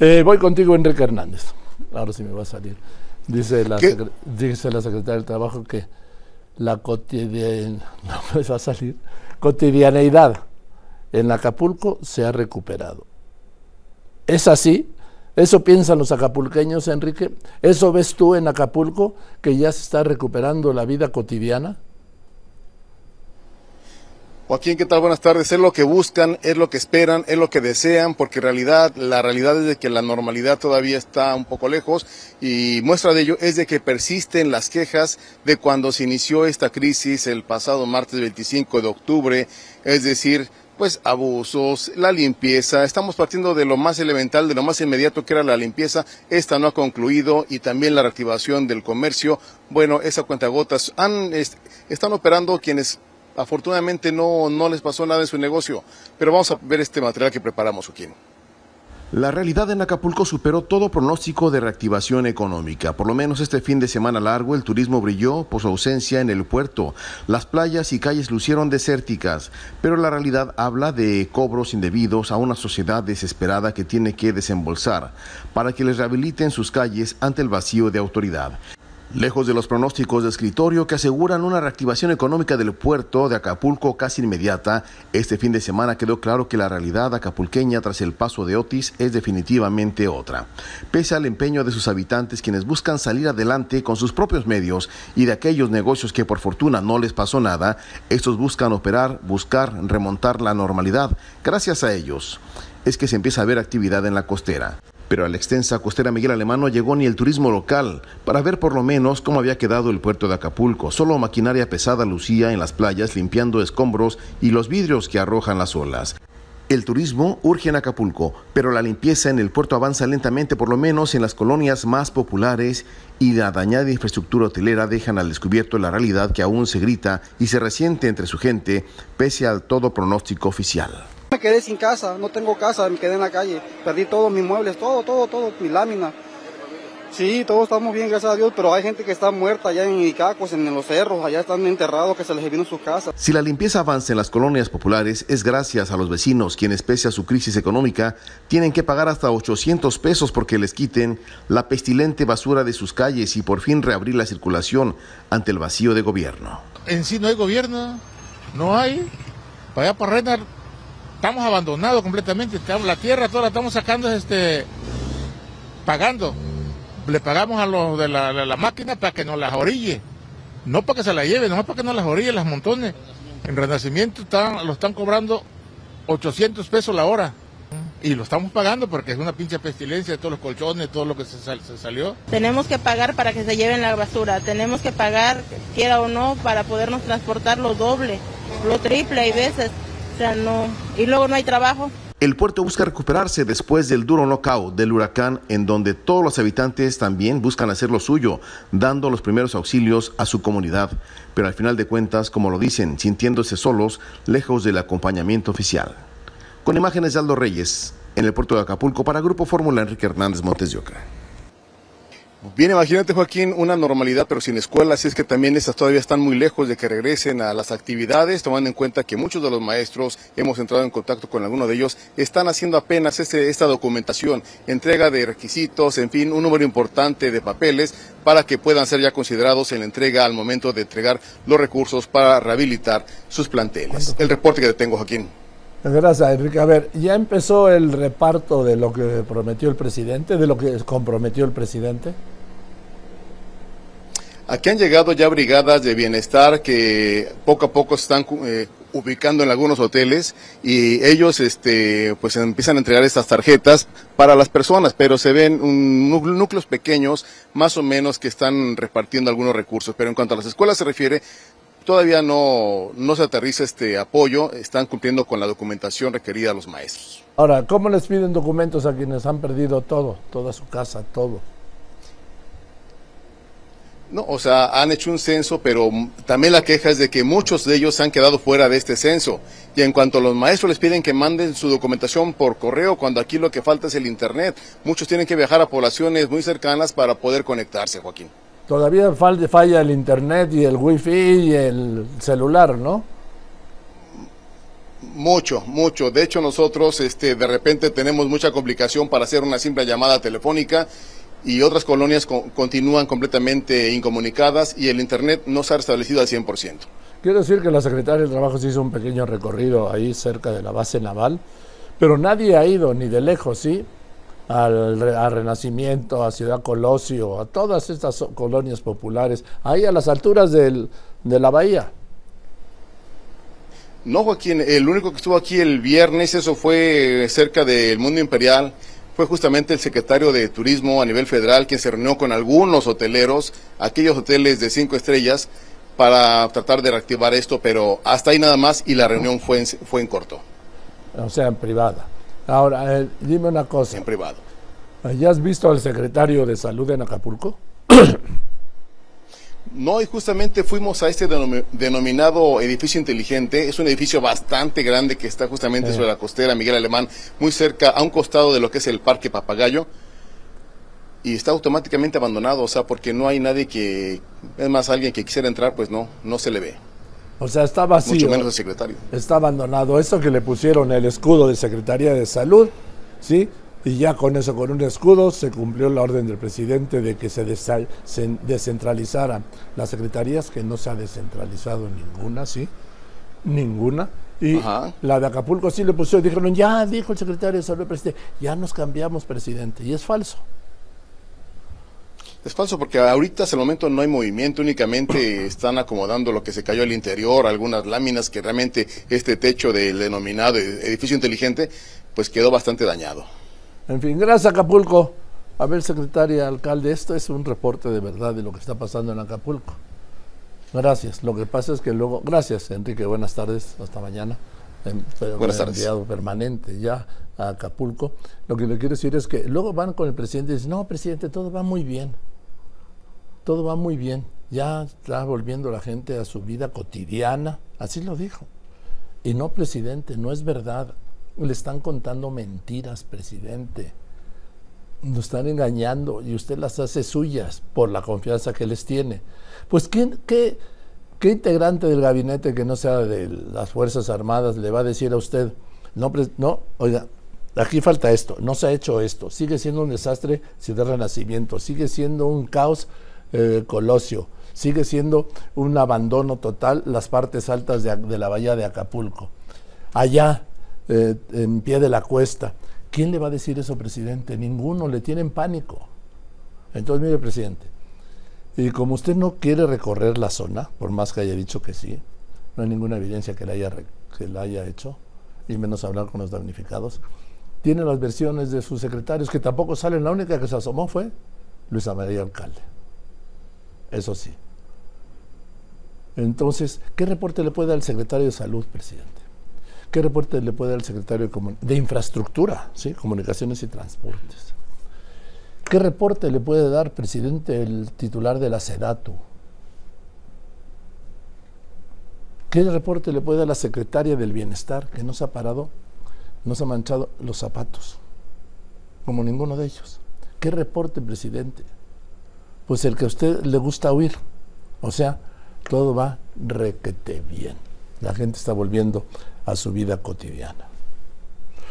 Eh, voy contigo, Enrique Hernández. Ahora sí me va a salir. Dice la, dice la secretaria del Trabajo que la cotidian no me va a salir. cotidianeidad en Acapulco se ha recuperado. ¿Es así? ¿Eso piensan los acapulqueños, Enrique? ¿Eso ves tú en Acapulco, que ya se está recuperando la vida cotidiana? Joaquín, ¿qué tal? Buenas tardes. Es lo que buscan, es lo que esperan, es lo que desean, porque en realidad, la realidad es de que la normalidad todavía está un poco lejos y muestra de ello es de que persisten las quejas de cuando se inició esta crisis el pasado martes 25 de octubre, es decir, pues abusos, la limpieza, estamos partiendo de lo más elemental, de lo más inmediato que era la limpieza, esta no ha concluido y también la reactivación del comercio, bueno, esa cuenta gotas han, están operando quienes afortunadamente no, no les pasó nada en su negocio. Pero vamos a ver este material que preparamos, Joaquín. La realidad en Acapulco superó todo pronóstico de reactivación económica. Por lo menos este fin de semana largo, el turismo brilló por su ausencia en el puerto. Las playas y calles lucieron desérticas, pero la realidad habla de cobros indebidos a una sociedad desesperada que tiene que desembolsar para que les rehabiliten sus calles ante el vacío de autoridad. Lejos de los pronósticos de escritorio que aseguran una reactivación económica del puerto de Acapulco casi inmediata, este fin de semana quedó claro que la realidad acapulqueña tras el paso de Otis es definitivamente otra. Pese al empeño de sus habitantes quienes buscan salir adelante con sus propios medios y de aquellos negocios que por fortuna no les pasó nada, estos buscan operar, buscar remontar la normalidad. Gracias a ellos es que se empieza a ver actividad en la costera. Pero a la extensa costera Miguel Alemán no llegó ni el turismo local para ver por lo menos cómo había quedado el puerto de Acapulco. Solo maquinaria pesada lucía en las playas limpiando escombros y los vidrios que arrojan las olas. El turismo urge en Acapulco, pero la limpieza en el puerto avanza lentamente, por lo menos en las colonias más populares, y la dañada infraestructura hotelera dejan al descubierto la realidad que aún se grita y se resiente entre su gente, pese al todo pronóstico oficial. Me quedé sin casa, no tengo casa, me quedé en la calle, perdí todos mis muebles, todo, todo, todo, mi lámina. Sí, todos estamos bien, gracias a Dios, pero hay gente que está muerta allá en Icacos, en los cerros, allá están enterrados, que se les vino sus casas. Si la limpieza avanza en las colonias populares, es gracias a los vecinos, quienes pese a su crisis económica, tienen que pagar hasta 800 pesos porque les quiten la pestilente basura de sus calles y por fin reabrir la circulación ante el vacío de gobierno. En sí no hay gobierno, no hay. Para allá, para Renar, estamos abandonados completamente. La tierra toda la estamos sacando, este, pagando. Le pagamos a los de la, máquina para que nos las orille. No para que se la lleven, no para que nos las orille las montones. En Renacimiento están, lo están cobrando 800 pesos la hora. Y lo estamos pagando porque es una pinche pestilencia de todos los colchones, todo lo que se, se, salió. Tenemos que pagar para que se lleven la basura. Tenemos que pagar, quiera o no, para podernos transportar lo doble, lo triple hay veces. Y luego no hay trabajo. El puerto busca recuperarse después del duro knockout del huracán, en donde todos los habitantes también buscan hacer lo suyo, dando los primeros auxilios a su comunidad, pero al final de cuentas, como lo dicen, sintiéndose solos, lejos del acompañamiento oficial. Con imágenes de Aldo Reyes, en el puerto de Acapulco, para Grupo Fórmula Enrique Hernández Montes de Oca. Bien, imagínate Joaquín, una normalidad pero sin escuelas, es que también estas todavía están muy lejos de que regresen a las actividades, tomando en cuenta que muchos de los maestros, hemos entrado en contacto con algunos de ellos, están haciendo apenas este, esta documentación, entrega de requisitos, en fin, un número importante de papeles para que puedan ser ya considerados en la entrega al momento de entregar los recursos para rehabilitar sus planteles. El reporte que te tengo, Joaquín. Gracias, Enrique. A ver, ya empezó el reparto de lo que prometió el presidente, de lo que comprometió el presidente. Aquí han llegado ya brigadas de bienestar que poco a poco están eh, ubicando en algunos hoteles y ellos este, pues empiezan a entregar estas tarjetas para las personas, pero se ven núcleos pequeños más o menos que están repartiendo algunos recursos. Pero en cuanto a las escuelas se refiere, todavía no, no se aterriza este apoyo, están cumpliendo con la documentación requerida a los maestros. Ahora, ¿cómo les piden documentos a quienes han perdido todo, toda su casa, todo? No, o sea, han hecho un censo, pero también la queja es de que muchos de ellos han quedado fuera de este censo. Y en cuanto a los maestros les piden que manden su documentación por correo, cuando aquí lo que falta es el Internet. Muchos tienen que viajar a poblaciones muy cercanas para poder conectarse, Joaquín. Todavía falla el Internet y el Wi-Fi y el celular, ¿no? Mucho, mucho. De hecho, nosotros este, de repente tenemos mucha complicación para hacer una simple llamada telefónica y otras colonias continúan completamente incomunicadas y el Internet no se ha restablecido al 100%. Quiero decir que la Secretaría del Trabajo se hizo un pequeño recorrido ahí cerca de la base naval, pero nadie ha ido ni de lejos, ¿sí? Al, Renacimiento, a Ciudad Colosio, a todas estas colonias populares, ahí a las alturas del, de la bahía. No, Joaquín, el único que estuvo aquí el viernes, eso fue cerca del Mundo Imperial, fue justamente el secretario de Turismo a nivel federal quien se reunió con algunos hoteleros, aquellos hoteles de cinco estrellas, para tratar de reactivar esto, pero hasta ahí nada más y la reunión fue en, fue en corto. O sea, en privada. Ahora, eh, dime una cosa. En privado. ¿Ya has visto al secretario de Salud en Acapulco? No, y justamente fuimos a este denominado edificio inteligente. Es un edificio bastante grande que está justamente sobre la costera Miguel Alemán, muy cerca, a un costado de lo que es el Parque Papagayo. Y está automáticamente abandonado, o sea, porque no hay nadie que, es más, alguien que quisiera entrar, pues no, no se le ve. O sea, está vacío. Mucho menos el secretario. Está abandonado. Eso que le pusieron el escudo de Secretaría de Salud, ¿sí? Y ya con eso, con un escudo, se cumplió la orden del presidente de que se, descentralizaran las secretarías, que no se ha descentralizado ninguna, ¿sí? Ninguna. Y la de Acapulco sí le pusieron, dijeron, ya dijo el secretario de Salud, presidente, ya nos cambiamos, presidente. Y es falso. Es falso porque ahorita hasta el momento no hay movimiento, únicamente están acomodando lo que se cayó al interior, algunas láminas que realmente este techo del denominado edificio inteligente pues quedó bastante dañado. En fin, gracias Acapulco. A ver, secretaria, alcalde, esto es un reporte de verdad de lo que está pasando en Acapulco. Gracias. Lo que pasa es que luego, gracias Enrique, buenas tardes, hasta mañana. buenas tardes. enviado permanente ya a Acapulco. Lo que le quiero decir es que luego van con el presidente y dicen, no, presidente, todo va muy bien. Todo va muy bien. Ya está volviendo la gente a su vida cotidiana. Así lo dijo. Y no, presidente, no es verdad. Le están contando mentiras, presidente. Nos están engañando y usted las hace suyas por la confianza que les tiene. Pues, ¿qué, qué, qué integrante del gabinete que no sea de las Fuerzas Armadas le va a decir a usted, no, no, oiga, aquí falta esto, no se ha hecho esto, sigue siendo un desastre Ciudad Renacimiento, sigue siendo un caos eh, Colosio, sigue siendo un abandono total las partes altas de, de la bahía de Acapulco. Allá, eh, en pie de la cuesta. ¿Quién le va a decir eso, presidente? Ninguno, le tienen pánico. Entonces, mire, presidente, y como usted no quiere recorrer la zona, por más que haya dicho que sí, no hay ninguna evidencia que la haya, que la haya hecho, y menos hablar con los damnificados, tiene las versiones de sus secretarios que tampoco salen. La única que se asomó fue Luisa María Alcalde. Eso sí. Entonces, ¿qué reporte le puede dar el secretario de Salud, presidente? ¿Qué reporte le puede dar el secretario de, Infraestructura, ¿sí? Comunicaciones y Transportes? ¿Qué reporte le puede dar, presidente, el titular de la SEDATU? ¿Qué reporte le puede dar la secretaria del Bienestar, que no se ha parado, no se ha manchado los zapatos, como ninguno de ellos? ¿Qué reporte, presidente? Pues el que a usted le gusta oír. O sea, todo va requete bien. La gente está volviendo a su vida cotidiana.